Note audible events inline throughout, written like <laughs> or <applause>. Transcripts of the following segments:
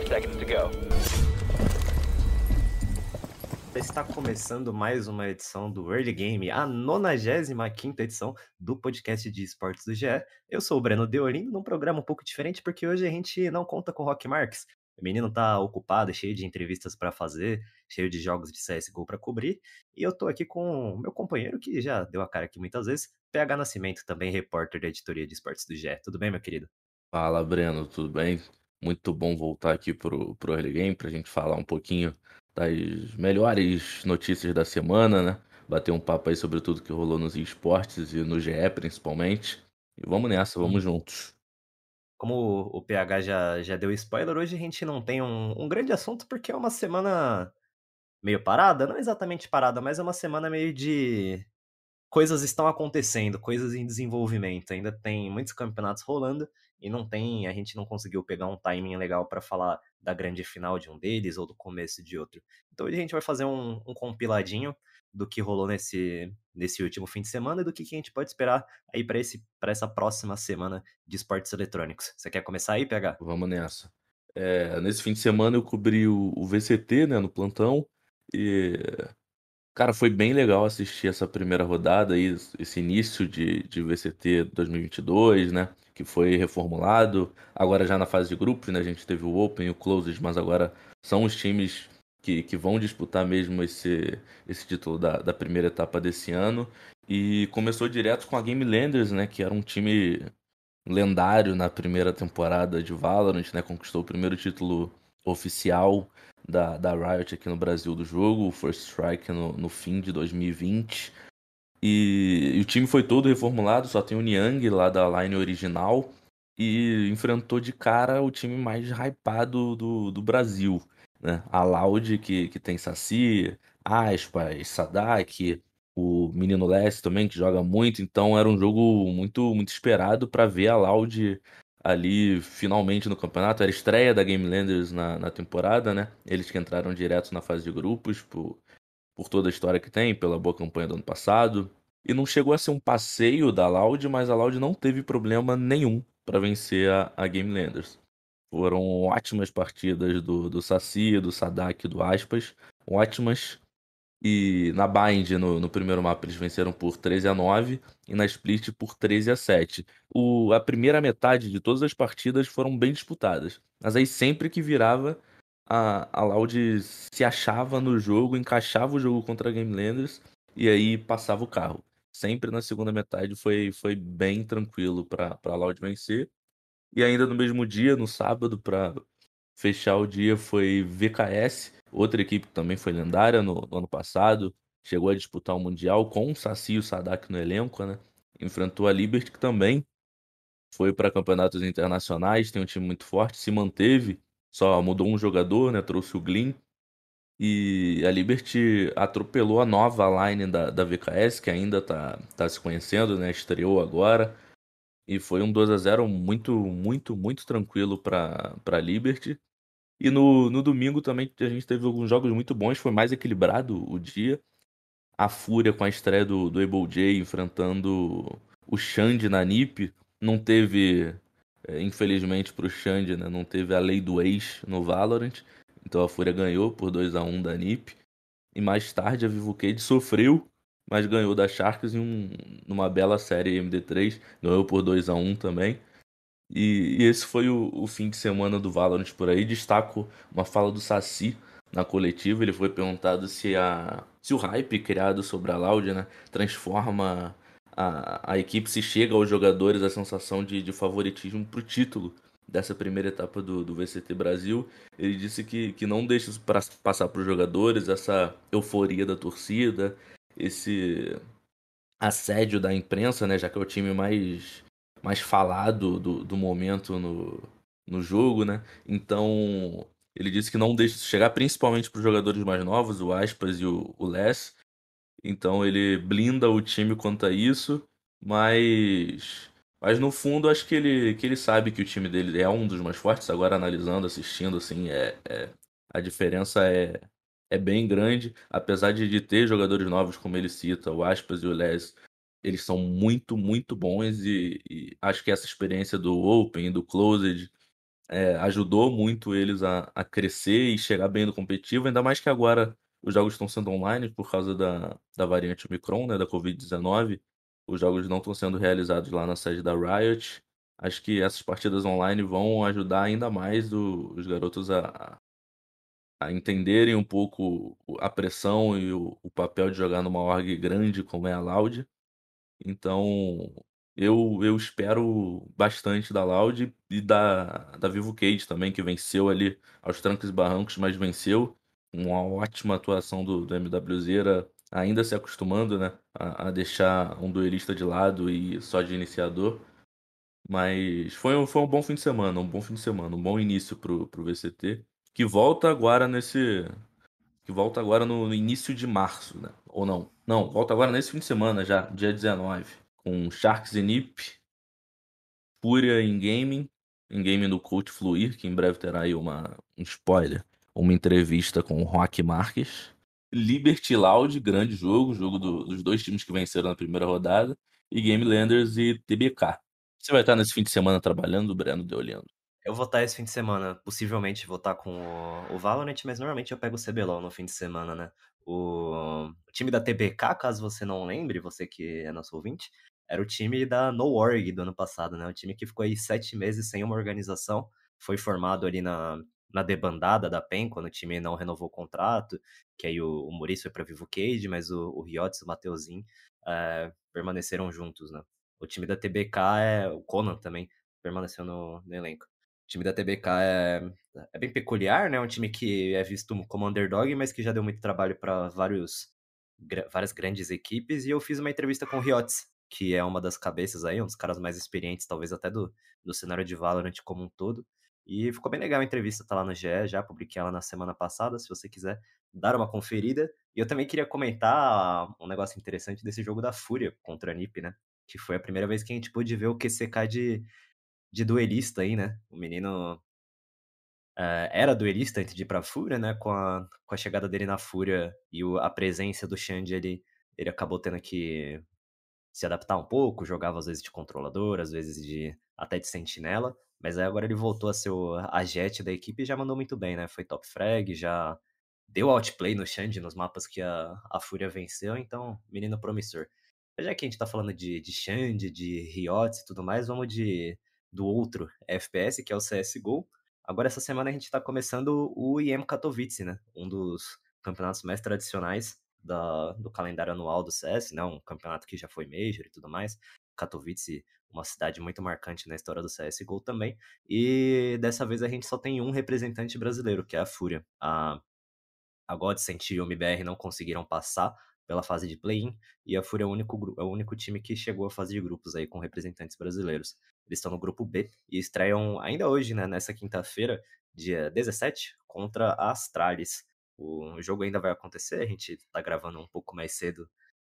Five seconds to go. Está começando mais uma edição do Early Game, a 95 edição do podcast de esportes do GE. Eu sou o Breno Deolindo, num programa um pouco diferente, porque hoje a gente não conta com o Rock Marques. O menino tá ocupado, cheio de entrevistas para fazer, cheio de jogos de CSGO para cobrir. E eu tô aqui com o meu companheiro, que já deu a cara aqui muitas vezes, PH Nascimento, também repórter da editoria de esportes do GE. Tudo bem, meu querido? Fala, Breno, tudo bem? Muito bom voltar aqui pro, pro Early Game pra gente falar um pouquinho das melhores notícias da semana, né? Bater um papo aí sobre tudo que rolou nos esportes e no GE principalmente. E vamos nessa, vamos juntos. Como o PH já, já deu spoiler, hoje a gente não tem um, um grande assunto porque é uma semana meio parada, não exatamente parada, mas é uma semana meio de coisas estão acontecendo, coisas em desenvolvimento. Ainda tem muitos campeonatos rolando e não tem, a gente não conseguiu pegar um timing legal para falar da grande final de um deles ou do começo de outro. Então a gente vai fazer um, um compiladinho do que rolou nesse, nesse último fim de semana e do que, que a gente pode esperar aí para esse para essa próxima semana de esportes eletrônicos. Você quer começar aí, PH? Vamos nessa. É, nesse fim de semana eu cobri o, o VCT, né, no plantão, e Cara, foi bem legal assistir essa primeira rodada aí, esse início de, de VCT 2022, né? Que foi reformulado. Agora já na fase de grupos, né? A gente teve o Open e o Closed, mas agora são os times que, que vão disputar mesmo esse, esse título da, da primeira etapa desse ano. E começou direto com a Game Landers, né? Que era um time lendário na primeira temporada de Valorant, né? Conquistou o primeiro título oficial da, da Riot aqui no Brasil do jogo, o First Strike no, no fim de 2020. E, e, o time foi todo reformulado, só tem o Niang lá da line original. E enfrentou de cara o time mais hypado do, do Brasil. Né? A Loud, que, que tem Saci, Aspas, Sadak, o Menino Leste também, que joga muito. Então era um jogo muito, muito esperado para ver a Loud ali finalmente no campeonato. Era estreia da Game Landers na, na temporada, né? Eles que entraram direto na fase de grupos por toda a história que tem, pela boa campanha do ano passado. E não chegou a ser um passeio da Loud, mas a Loud não teve problema nenhum para vencer a, a Game Landers. Foram ótimas partidas do, do Saci, do Sadak, do Aspas. Ótimas. E na Bind, no, no, primeiro mapa, eles venceram por 13 a 9 e na Split por 13 a 7. O, a primeira metade de todas as partidas foram bem disputadas. Mas aí sempre que virava, a, a Loud se achava no jogo, encaixava o jogo contra a Game Landers e aí passava o carro. Sempre na segunda metade foi, foi bem tranquilo para a Loud vencer. E ainda no mesmo dia, no sábado, para fechar o dia, foi VKS Outra equipe que também foi lendária no, no ano passado, chegou a disputar o Mundial com o Saci e o Sadak no elenco, né? Enfrentou a Liberty, que também foi para campeonatos internacionais, tem um time muito forte, se manteve, só mudou um jogador, né? Trouxe o Glyn. E a Liberty atropelou a nova line da, da VKS, que ainda tá, tá se conhecendo, né? Estreou agora. E foi um 2 a 0 muito, muito, muito tranquilo para a Liberty. E no, no domingo também a gente teve alguns jogos muito bons, foi mais equilibrado o dia. A Fúria com a estreia do, do Able J enfrentando o Xande na NiP. Não teve, é, infelizmente pro Xande, né, não teve a lei do ex no Valorant. Então a Fúria ganhou por 2 a 1 da NiP. E mais tarde a Vivo Cade sofreu, mas ganhou da Sharks em um, bela série MD3. Ganhou por 2 a 1 também. E, e esse foi o, o, fim de semana do Valorant por aí. Destaco uma fala do Saci na coletiva. Ele foi perguntado se, a, se o hype criado sobre a Loud né, transforma a, a equipe, se chega aos jogadores a sensação de, de favoritismo para o título dessa primeira etapa do, do VCT Brasil. Ele disse que, que não deixa isso pra, passar para os jogadores, essa euforia da torcida, esse assédio da imprensa, né, já que é o time mais mais falado do, do momento no, no jogo, né? Então, ele disse que não deixa isso chegar, principalmente para os jogadores mais novos, o Aspas e o, o Les. Então, ele blinda o time quanto a isso, mas. Mas no fundo, acho que ele, que ele sabe que o time dele é um dos mais fortes. Agora, analisando, assistindo, assim, é, é a diferença é, é bem grande. Apesar de, de ter jogadores novos, como ele cita, o Aspas e o Les, eles são muito, muito bons. E, e acho que essa experiência do Open e do Closed é, ajudou muito eles a, a crescer e chegar bem no competitivo. Ainda mais que agora os jogos estão sendo online por causa da, da variante Omicron, né, da Covid-19. Os jogos não estão sendo realizados lá na sede da Riot. Acho que essas partidas online vão ajudar ainda mais o, os garotos a, a entenderem um pouco a pressão e o, o, papel de jogar numa org grande como é a Loud. Então, eu, eu espero bastante da Loud e da, da Vivo Cage também, que venceu ali aos trancos e barrancos, mas venceu. Uma ótima atuação do, do MWZera, ainda se acostumando né, a, a deixar um duelista de lado e só de iniciador. Mas foi, um- foi um bom fim de semana, um bom fim de semana, um bom início pro, pro VCT que volta agora nesse. Que volta agora no, no início de março, né? Ou não? Não, volta agora nesse fim de semana já, dia 19. Com Sharks e Nip, Fúria em Gaming, em Gaming do Coach Fluir, que em breve terá aí uma, um spoiler, uma entrevista com o Rock Marques. Liberty Loud, grande jogo, jogo do, dos dois times que venceram na primeira rodada. E Game Landers e TBK. Você vai estar nesse fim de semana trabalhando, Breno Deolindo? Eu vou estar esse fim de semana, possivelmente vou estar com o, o Valorant, mas normalmente eu pego o CBLOL no fim de semana, né? O, o time da TBK, caso você não lembre, você que é nosso ouvinte, era o time da No Org do ano passado, né? O time que ficou aí sete meses sem uma organização, foi formado ali na, na debandada da PEN, quando o time não renovou o contrato, que aí o, o Maurício foi para Vivo Cage, mas o, o Riots e o Mateuzinho é, permaneceram juntos, né? O time da TBK é o Conan também permaneceu no, no elenco time da TBK é, é bem peculiar, né? Um time que é visto como underdog, mas que já deu muito trabalho para vários várias grandes equipes. E eu fiz uma entrevista com o Riots, que é uma das cabeças aí, um dos caras mais experientes, talvez até do, do cenário de Valorant como um todo. E ficou bem legal a entrevista, tá lá no GE, já publiquei ela na semana passada, se você quiser dar uma conferida. E eu também queria comentar um negócio interessante desse jogo da Fúria contra a NiP, né? Que foi a primeira vez que a gente pôde ver o QCK de, de duelista aí, né? O menino uh, era duelista antes de ir pra Fúria, né? Com a, com a chegada dele na Fúria e o, a presença do Xande, ele, ele acabou tendo que se adaptar um pouco, jogava às vezes de controlador, às vezes de até de sentinela, mas aí agora ele voltou a ser a jet da equipe e já mandou muito bem, né? Foi top frag, já deu outplay no Xande nos mapas que a, a Fúria venceu, então menino promissor. Já que a gente tá falando de, de Xande, de Riots e tudo mais, vamos de do outro FPS, que é o CSGO. Agora, essa semana, a gente está começando o IEM Katowice, né? Um dos campeonatos mais tradicionais da, do calendário anual do CS, né? Um campeonato que já foi Major e tudo mais. Katowice, uma cidade muito marcante na história do CSGO também. E dessa vez a gente só tem um representante brasileiro, que é a Fúria. A, a Godsent e o MBR não conseguiram passar pela fase de play-in, e a Fúria é o, único, é o único time que chegou à fase de grupos aí com representantes brasileiros. Eles estão no grupo B e estreiam ainda hoje, né, nessa quinta-feira, dia 17, contra a Astralis. O jogo ainda vai acontecer, a gente tá gravando um pouco mais cedo,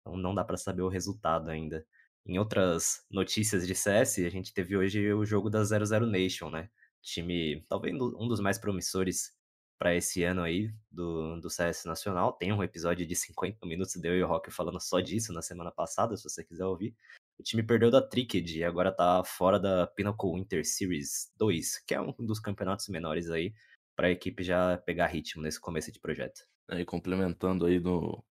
então não dá para saber o resultado ainda. Em outras notícias de CS, a gente teve hoje o jogo da 00 Nation, né? Time, talvez um dos mais promissores para esse ano aí do, do CS Nacional. Tem um episódio de 50 minutos deu e o Rock falando só disso na semana passada, se você quiser ouvir. O time perdeu da Tricked e agora tá fora da Pinnacle Winter Series 2, que é um dos campeonatos menores aí para a equipe já pegar ritmo nesse começo de projeto. Aí complementando aí no,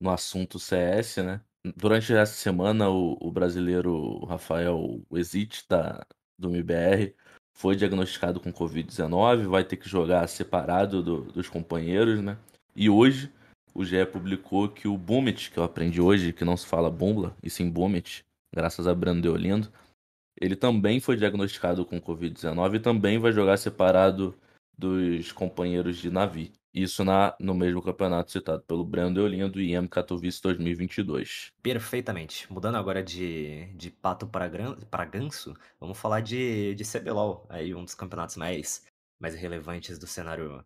no assunto CS, né? Durante essa semana o, o brasileiro Rafael Exit da do MBR foi diagnosticado com Covid-19, vai ter que jogar separado do, dos companheiros, né? E hoje o GE publicou que o Bumit, que eu aprendi hoje, que não se fala Bumbla, e sim Bumit, graças a Brando Deolindo, ele também foi diagnosticado com Covid-19 e também vai jogar separado dos companheiros de Navi. Isso na, no mesmo campeonato citado pelo Brando Eolindo e IEM Katowice 2022. Perfeitamente. Mudando agora de, de pato para, para ganso, vamos falar de, de CBLOL, aí um dos campeonatos mais, mais relevantes do cenário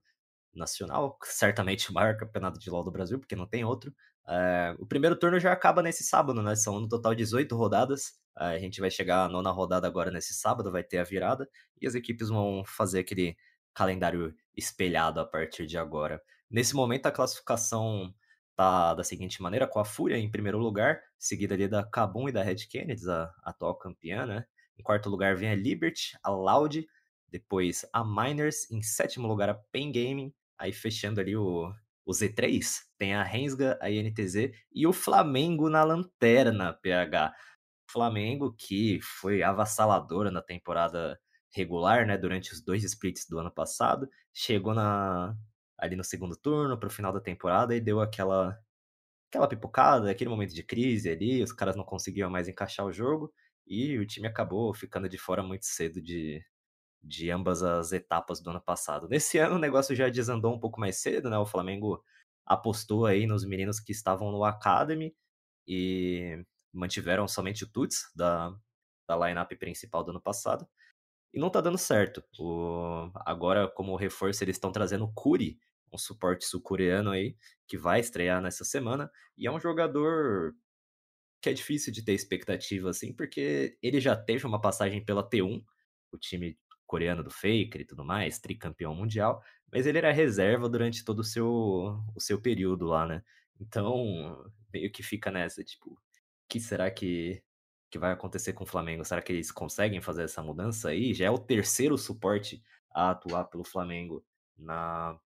nacional, certamente o maior campeonato de LoL do Brasil, porque não tem outro. É, o primeiro turno já acaba nesse sábado, né? São no total 18 rodadas. É, a gente vai chegar à nona rodada agora nesse sábado, vai ter a virada, e as equipes vão fazer aquele calendário espelhado a partir de agora. Nesse momento, a classificação tá da seguinte maneira, com a Fúria em primeiro lugar, seguida ali da Kabum e da Red Kennedy, a atual campeã, né? Em quarto lugar vem a Liberty, a Loud, depois a Miners, em sétimo lugar a Pen Gaming, aí fechando ali o, o Z3, tem a Rensga, a INTZ e o Flamengo na lanterna, PH. Flamengo que foi avassaladora na temporada regular, né, durante os dois splits do ano passado, chegou na ali no segundo turno, para o final da temporada e deu aquela aquela pipocada, aquele momento de crise ali, os caras não conseguiam mais encaixar o jogo e o time acabou ficando de fora muito cedo de, de ambas as etapas do ano passado. Nesse ano o negócio já desandou um pouco mais cedo, né? O Flamengo apostou aí nos meninos que estavam no Academy e mantiveram somente o Tuts da, da lineup principal do ano passado. E não tá dando certo. O, agora, como reforço, eles estão trazendo o Kuri, um suporte sul-coreano aí, que vai estrear nessa semana. E é um jogador que é difícil de ter expectativa, assim, porque ele já teve uma passagem pela T1, o time coreano do Faker e tudo mais, tricampeão mundial, mas ele era reserva durante todo o seu, o seu período lá, né? Então, meio que fica nessa, tipo, que será que, que vai acontecer com o Flamengo? Será que eles conseguem fazer essa mudança aí? Já é o terceiro suporte a atuar pelo Flamengo na,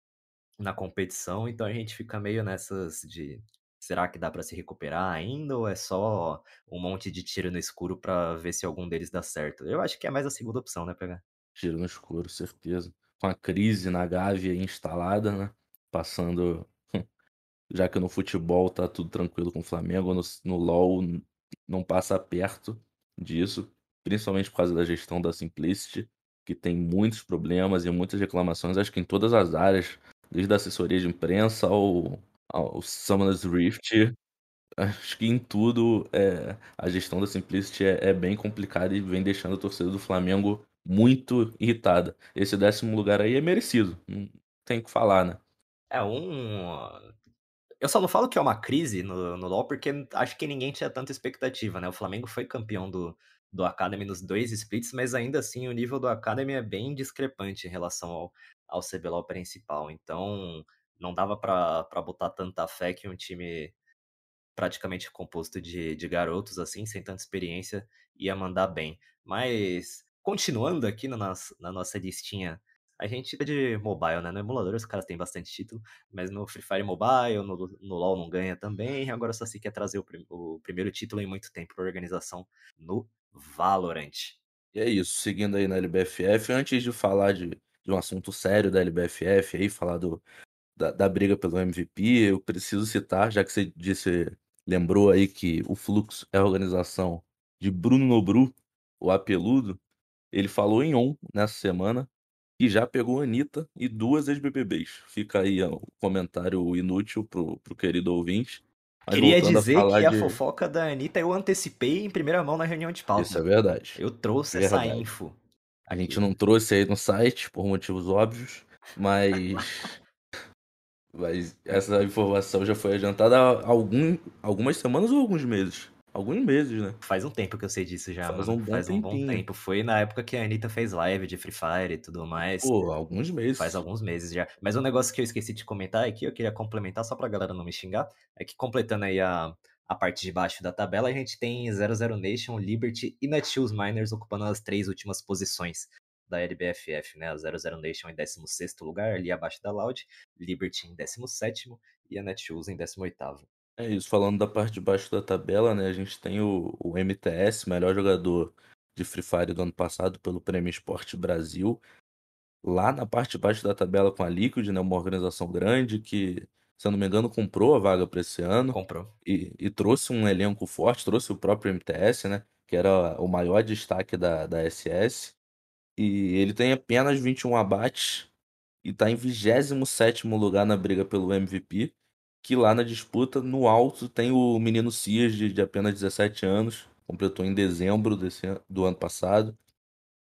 na competição, então a gente fica meio nessas de será que dá para se recuperar ainda ou é só um monte de tiro no escuro para ver se algum deles dá certo? Eu acho que é mais a segunda opção, né, pegar? Tiro no escuro, certeza. Com a crise na Gávea instalada, né? Passando. <laughs> Já que no futebol tá tudo tranquilo com o Flamengo, no, no LoL não passa perto disso, principalmente por causa da gestão da Simplicity, que tem muitos problemas e muitas reclamações, acho que em todas as áreas, desde a assessoria de imprensa ao, ao Summoners Rift, acho que em tudo é, a gestão da Simplicity é, é, bem complicada e vem deixando a torcida do Flamengo muito irritada. Esse décimo lugar aí é merecido, tem o que falar, né? É um. Eu só não falo que é uma crise no, no LoL porque acho que ninguém tinha tanta expectativa, né? O Flamengo foi campeão do, do Academy nos dois splits, mas ainda assim o nível do Academy é bem discrepante em relação ao, ao CBLOL principal. Então não dava para botar tanta fé que um time praticamente composto de, de garotos, assim, sem tanta experiência, ia mandar bem. Mas continuando aqui na nossa, na nossa listinha, a gente é de mobile, né? No emulador os caras têm bastante título, mas no Free Fire Mobile, no, no LoL não ganha também. Agora só se quer trazer o, o primeiro título em muito tempo para organização no Valorant. E é isso, seguindo aí na LBFF, antes de falar de, de um assunto sério da LBFF, aí falar do, da, da, briga pelo MVP, eu preciso citar, já que você disse, lembrou aí que o Fluxo é a organização de Bruno Nobru, o apeludo, ele falou em on nessa semana e já pegou a Anitta e duas ex-BBBs. Fica aí ó, o comentário inútil pro, pro querido ouvinte. Mas Queria dizer a que de... a fofoca da Anitta eu antecipei em primeira mão na reunião de pauta. Isso é verdade. Eu trouxe verdade. essa info. A gente não trouxe aí no site, por motivos óbvios, mas. <laughs> mas essa informação já foi adiantada há algum, algumas semanas ou alguns meses? Alguns meses, né? Faz um tempo que eu sei disso já, Faz mano. um bom Faz um bom tempo. Foi na época que a Anitta fez live de Free Fire e tudo mais. Pô, alguns meses. Faz alguns meses já. Mas um negócio que eu esqueci de comentar aqui, eu queria complementar só pra galera não me xingar, é que completando aí a, a parte de baixo da tabela, a gente tem 00 Nation, Liberty e Netshoes Miners ocupando as três últimas posições da LBFF, né? A 00 Nation em 16 lugar, ali abaixo da Loud, Liberty em 17 e a Netshoes em 18 É isso, falando da parte de baixo da tabela, né? A gente tem o, o MTS, melhor jogador de Free Fire do ano passado pelo Prêmio Esporte Brasil. Lá na parte de baixo da tabela com a Liquid, né? Uma organização grande que, se eu não me engano, comprou a vaga para esse ano. Comprou. E, e trouxe um elenco forte, trouxe o próprio MTS, né? Que era o maior destaque da, da SS. E ele tem apenas 21 abates e tá em 27º lugar na briga pelo MVP, que lá na disputa, no alto, tem o menino Cias, de, de apenas 17 anos, completou em dezembro desse, do ano passado,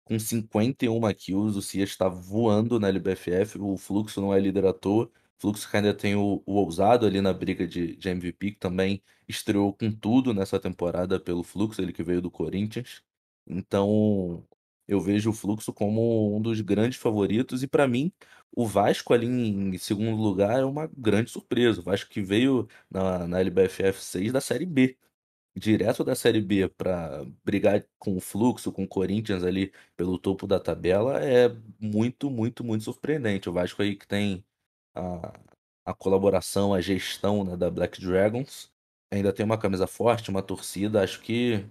com 51 kills, o Cias está voando na LBFF, o Fluxo não é líder à toa, Fluxo que ainda tem o, o Ousado ali na briga de, de MVP, que também estreou com tudo nessa temporada pelo Fluxo, ele que veio do Corinthians. Então, eu vejo o Fluxo como um dos grandes favoritos e para mim, o Vasco ali em segundo lugar é uma grande surpresa. O Vasco que veio na, na LBFF 6 da Série B direto da Série B para brigar com o Fluxo, com o Corinthians ali pelo topo da tabela é muito, muito, muito surpreendente. O Vasco aí que tem a, a colaboração, a gestão né, da Black Dragons, ainda tem uma camisa forte, uma torcida, acho que,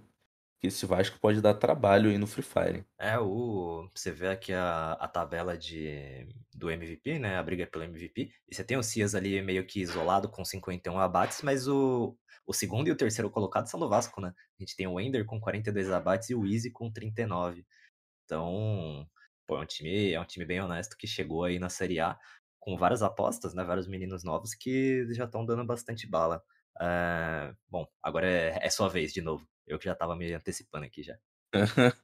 que esse Vasco pode dar trabalho aí no Free Fire. É, o, você vê aqui a, a tabela de, do MVP, né? A briga pelo MVP. E você tem o Cias ali meio que isolado com 51 abates, mas o, o segundo e o terceiro colocado são do Vasco, né? A gente tem o Ender com 42 abates e o Easy com 39. Então, pô, é um time, é um time bem honesto que chegou aí na Série A com várias apostas, né? Vários meninos novos que já estão dando bastante bala. É, bom, agora é, é sua vez de novo. Eu que já tava me antecipando aqui já. <laughs>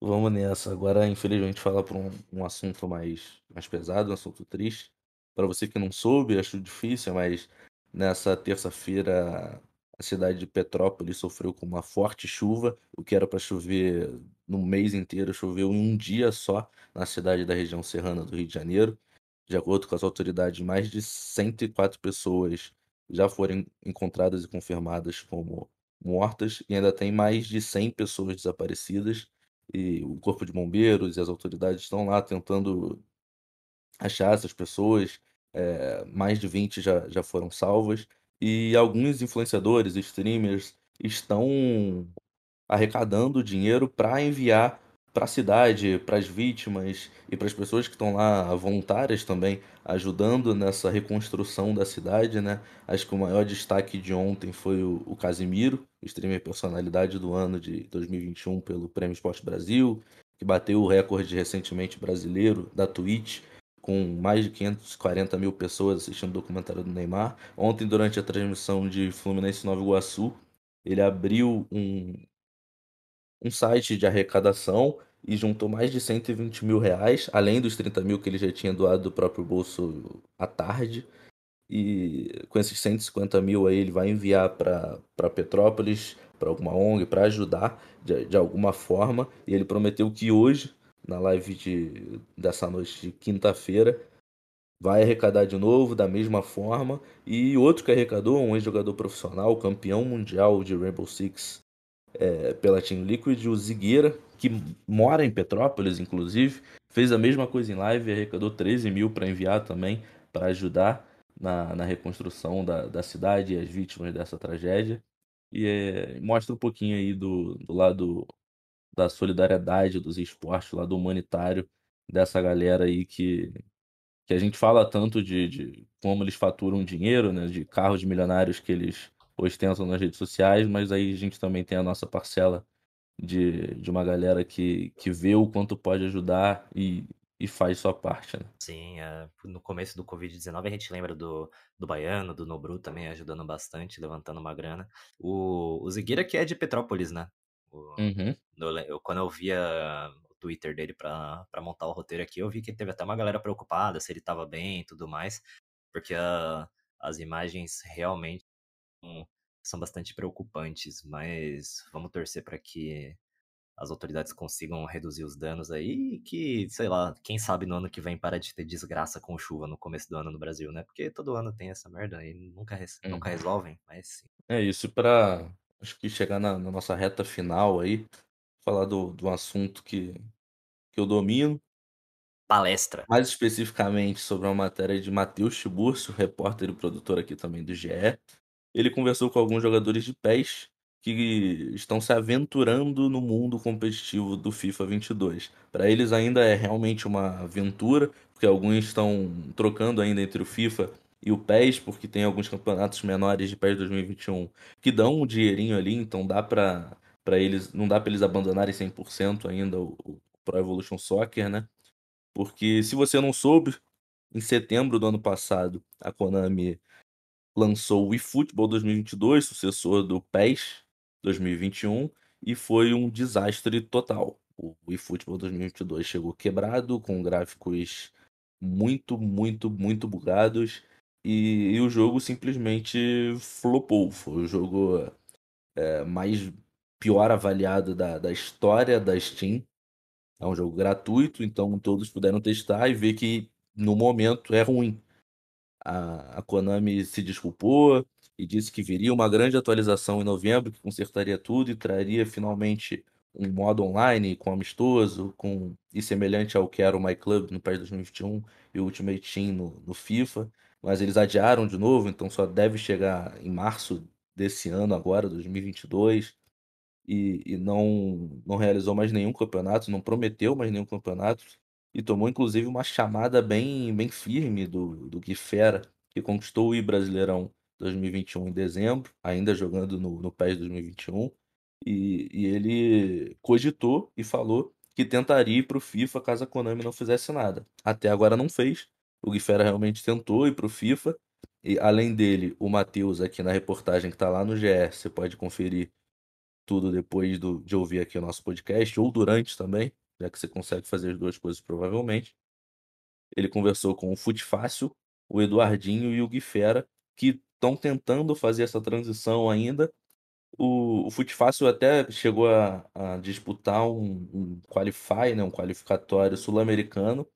Vamos nessa. Agora, infelizmente, falar por um, um assunto mais, mais pesado, um assunto triste. Para você que não soube, acho difícil, mas nessa terça-feira a cidade de Petrópolis sofreu com uma forte chuva. O que era para chover no mês inteiro, choveu em um dia só na cidade da região serrana do Rio de Janeiro. De acordo com as autoridades, mais de 104 pessoas já foram encontradas e confirmadas como mortas, e ainda tem mais de 100 pessoas desaparecidas e o corpo de bombeiros e as autoridades estão lá tentando achar essas pessoas. É, mais de 20 já, já foram salvas. E alguns influenciadores, streamers, estão arrecadando dinheiro para enviar para a cidade, para as vítimas e para as pessoas que estão lá voluntárias também, ajudando nessa reconstrução da cidade, né? Acho que o maior destaque de ontem foi o, o Casimiro, streamer personalidade do ano de 2021 pelo Prêmio Esporte Brasil, que bateu o recorde recentemente brasileiro da Twitch, com mais de 540 mil pessoas assistindo o documentário do Neymar. Ontem, durante a transmissão de Fluminense Nova Iguaçu, ele abriu um, um site de arrecadação e juntou mais de 120 mil reais, além dos 30 mil que ele já tinha doado do próprio bolso à tarde. E com esses 150 mil aí ele vai enviar para Petrópolis, para alguma ONG, para ajudar de, de alguma forma. E ele prometeu que hoje, na live de, dessa noite de quinta-feira, vai arrecadar de novo da mesma forma. E outro que arrecadou, um ex-jogador profissional, campeão mundial de Rainbow Six é, pela Team Liquid, o Zigueira, que mora em Petrópolis, inclusive, fez a mesma coisa em live, arrecadou 13 mil para enviar também, para ajudar na, na reconstrução da, da cidade e as vítimas dessa tragédia. E é, mostra um pouquinho aí do, do lado da solidariedade dos esportes, do lado humanitário dessa galera aí que, que a gente fala tanto de, de como eles faturam dinheiro, né, de carros milionários que eles ostentam nas redes sociais, mas aí a gente também tem a nossa parcela de, de uma galera que, que vê o quanto pode ajudar e, e faz sua parte, né? Sim, é, no começo do Covid-19 a gente lembra do, do Baiano, do Nobru também ajudando bastante, levantando uma grana. O, o Zigueira que é de Petrópolis, né? O, Uhum. eu, eu- quando eu via o Twitter dele pra, pra montar o roteiro aqui, eu vi que teve até uma galera preocupada se ele tava bem e tudo mais, porque a- as imagens realmente são, bastante preocupantes, mas vamos torcer para que as autoridades consigam reduzir os danos aí e que, sei lá, quem sabe no ano que vem para de ter desgraça com chuva no começo do ano no Brasil, né? Porque todo ano tem essa merda e nunca, res- nunca resolvem, mas sim. É isso, para acho que chegar na, na nossa reta final aí, falar do, do assunto que, que eu domino, Palestra. mais especificamente sobre uma matéria de Matheus Tiburcio, repórter e produtor aqui também do GE. Ele conversou com alguns jogadores de PES que estão se aventurando no mundo competitivo do FIFA 22. Para eles ainda é realmente uma aventura, porque alguns estão trocando ainda entre o FIFA e o PES, porque tem alguns campeonatos menores de PES 2021 que dão um dinheirinho ali, então dá para para eles, não dá para eles abandonarem 100% ainda o, o Pro Evolution Soccer, né? Porque se você não soube, Em setembro do ano passado, a Konami lançou o eFootball 2022, sucessor do PES 2021, e foi um desastre total. O eFootball 2022 chegou quebrado, com gráficos muito, muito, muito bugados, e, e o jogo simplesmente flopou. Foi o jogo é, mais pior avaliado da, da história da Steam. É um jogo gratuito, então todos puderam testar e ver que no momento é ruim. A, a Konami se desculpou e disse que viria uma grande atualização em novembro que consertaria tudo e traria finalmente um modo online com amistoso, com e semelhante ao que era o My Club no PES 2021 e o Ultimate Team no, no FIFA, mas eles adiaram de novo, então só deve chegar em março desse ano agora, 2022 e, e não, não realizou mais nenhum campeonato, não prometeu mais nenhum campeonato, e tomou inclusive uma chamada bem, bem firme do, do Gui Fera, que conquistou o I Brasileirão 2021 em dezembro, ainda jogando no, no PES 2021, e, e ele cogitou e falou que tentaria ir para o FIFA caso a Konami não fizesse nada. Até agora não fez. O Gui Fera realmente tentou ir para o FIFA. E além dele, o Matheus aqui na reportagem que está lá no GE, você pode conferir tudo depois do, de ouvir aqui o nosso podcast, ou durante também, já que você consegue fazer as duas coisas provavelmente. Ele conversou com o Fute Fácil, o Eduardinho e o Gui Fera, que estão tentando fazer essa transição ainda. O, o até chegou a, a disputar um, um qualify, né, um qualificatório sul-americano,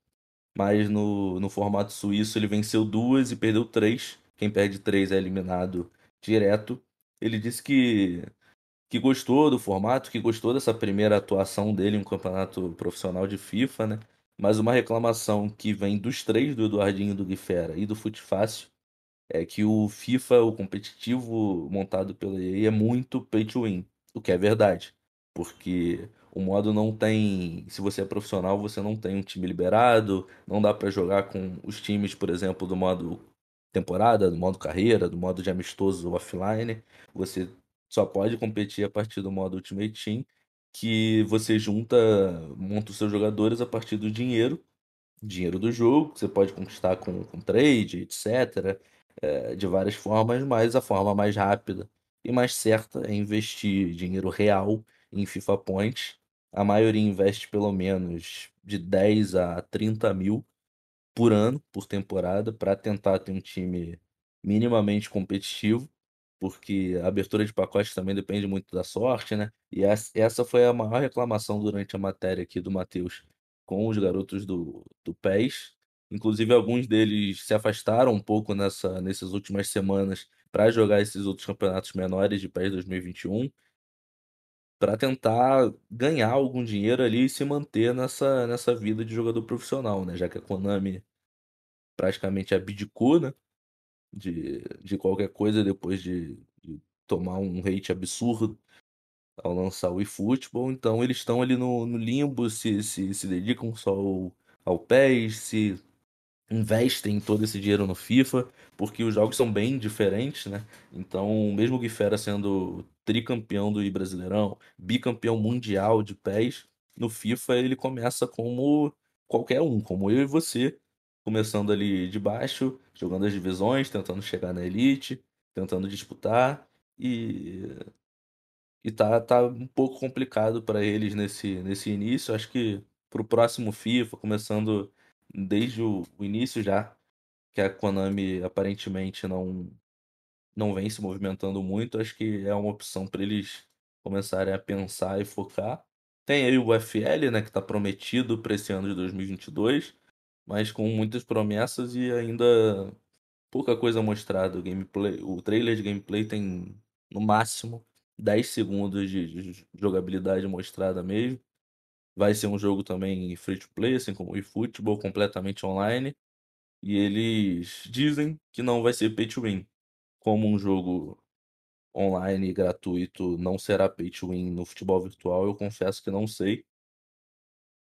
mas no, no formato suíço ele venceu duas e perdeu três. Quem perde três é eliminado direto. Ele disse que que gostou do formato, que gostou dessa primeira atuação dele em um campeonato profissional de FIFA, né? Mas uma reclamação que vem dos três, do Eduardinho, do Guifera e do Fute Fácil, é que o FIFA, o competitivo montado pela EA, é muito pay to win, o que é verdade. Porque o modo não tem. Se você é profissional, você não tem um time liberado, não dá para jogar com os times, por exemplo, do modo temporada, do modo carreira, do modo de amistoso offline. Você só pode competir a partir do modo Ultimate Team, que você junta, monta os seus jogadores a partir do dinheiro, dinheiro do jogo, que você pode conquistar com, com trade, etc., é, de várias formas, mas a forma mais rápida e mais certa é investir dinheiro real em FIFA Points. A maioria investe pelo menos de 10 a 30 mil por ano, por temporada, para tentar ter um time minimamente competitivo porque a abertura de pacote também depende muito da sorte, né? E essa foi a maior reclamação durante a matéria aqui do Matheus com os garotos do, do PES. Inclusive, alguns deles se afastaram um pouco nessa, nessas últimas semanas para jogar esses outros campeonatos menores de PES 2021, para tentar ganhar algum dinheiro ali e se manter nessa, nessa vida de jogador profissional, né? Já que a Konami praticamente abdicou, né? De, de qualquer coisa depois de, de tomar um hate absurdo ao lançar o eFootball. Então eles estão ali no, no limbo, se, se, se dedicam só ao, ao PES, se investem todo esse dinheiro no FIFA, porque os jogos são bem diferentes, né? Então, mesmo o Guifera sendo tricampeão do Brasileirão, bicampeão mundial de PES, no FIFA ele começa como qualquer um, como eu e você, começando ali de baixo, jogando as divisões, tentando chegar na elite, tentando disputar e e tá, tá um pouco complicado para eles nesse, nesse início. Acho que pro próximo FIFA, começando desde o, o início já, que a Konami aparentemente não não vem se movimentando muito, acho que é uma opção para eles começarem a pensar e focar. Tem aí o FL, né, que está prometido para esse ano de 2022 mas com muitas promessas e ainda pouca coisa mostrada. O gameplay, o trailer de gameplay tem no máximo 10 segundos de, jogabilidade mostrada mesmo. Vai ser um jogo também free to play, assim como o eFootball, completamente online. E eles dizem que não vai ser pay to win. Como um jogo online gratuito não será pay to win no futebol virtual, eu confesso que não sei.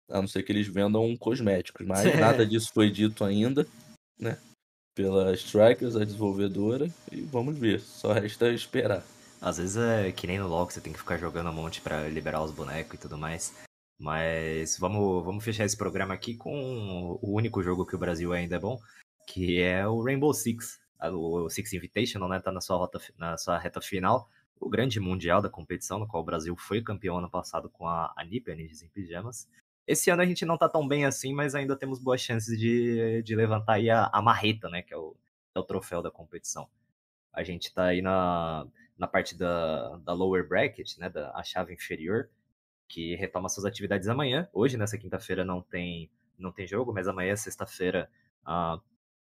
A não ser que eles vendam cosméticos, mas <laughs> é. nada disso foi dito ainda, né? Pela Strikers, a desenvolvedora, e vamos ver, só resta esperar. Às vezes é que nem no LoL, que você tem que ficar jogando um monte para liberar os bonecos e tudo mais. Mas vamos, vamos fechar esse programa aqui com o único jogo que o Brasil ainda é bom, que é o Rainbow Six. O Six Invitational, né? Tá na sua, rota, na sua reta final. O grande mundial da competição, no qual o Brasil foi campeão ano passado com a, a NIP, a Ninjas em Pijamas. Esse ano a gente não tá tão bem assim, mas ainda temos boas chances de, de levantar aí a, a marreta, né? Que é o, é o troféu da competição. A gente tá aí na, na parte da, da lower bracket, né? Da a chave inferior, que retoma suas atividades amanhã. Hoje, nessa quinta-feira, não tem, não tem jogo, mas amanhã, sexta-feira, uh,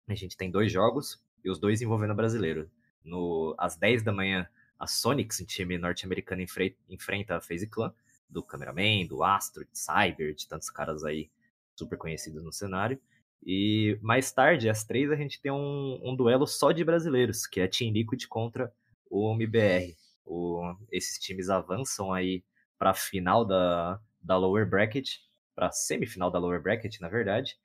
a gente tem dois jogos, e os dois envolvendo brasileiro. No, às 10 da manhã, a Sonics, um time norte-americano, enfrenta a FaZe Clan do Cameraman, do Astro, de Cyber, de tantos caras aí super conhecidos no cenário. E mais tarde, às três, a gente tem um, um duelo só de brasileiros, que é Team Liquid contra o MBR. O, esses times avançam aí para a final da, da lower bracket, para semifinal da lower bracket, na verdade.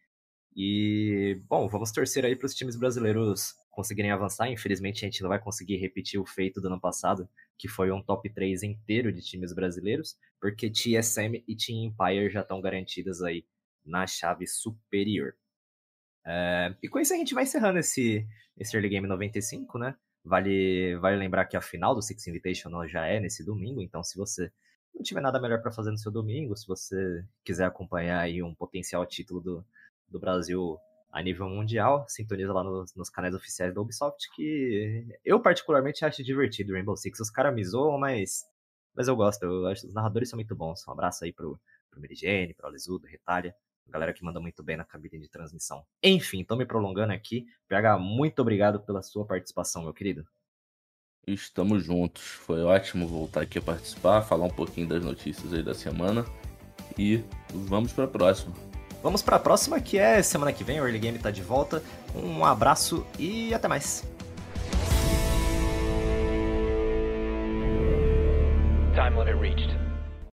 E, bom, vamos torcer aí para os times brasileiros conseguirem avançar. Infelizmente, a gente não vai conseguir repetir o feito do ano passado, que foi um top 3 inteiro de times brasileiros, porque TSM e Team Empire já estão garantidas aí na chave superior. É, e com isso a gente vai encerrando esse, esse Early Game 95, né? Vale, vale lembrar que a final do Six Invitational já é nesse domingo, então se você não tiver nada melhor para fazer no seu domingo, se você quiser acompanhar aí um potencial título do, do Brasil a nível mundial, sintoniza lá nos, nos, canais oficiais da Ubisoft, que eu particularmente acho divertido Rainbow Six. Os caras me zoam, mas, mas eu gosto, eu acho os narradores são muito bons. Um abraço aí pro, pro Merigene, pro Alesudo, Retalha, galera que manda muito bem na cabine de transmissão. Enfim, tô me prolongando aqui. PH, muito obrigado pela sua participação, meu querido. Estamos juntos. Foi ótimo voltar aqui a participar, falar um pouquinho das notícias aí da semana. E vamos para a próxima. Vamos para a próxima, que é semana que vem, o Early Game tá de volta. Um abraço e até mais. Time limit reached.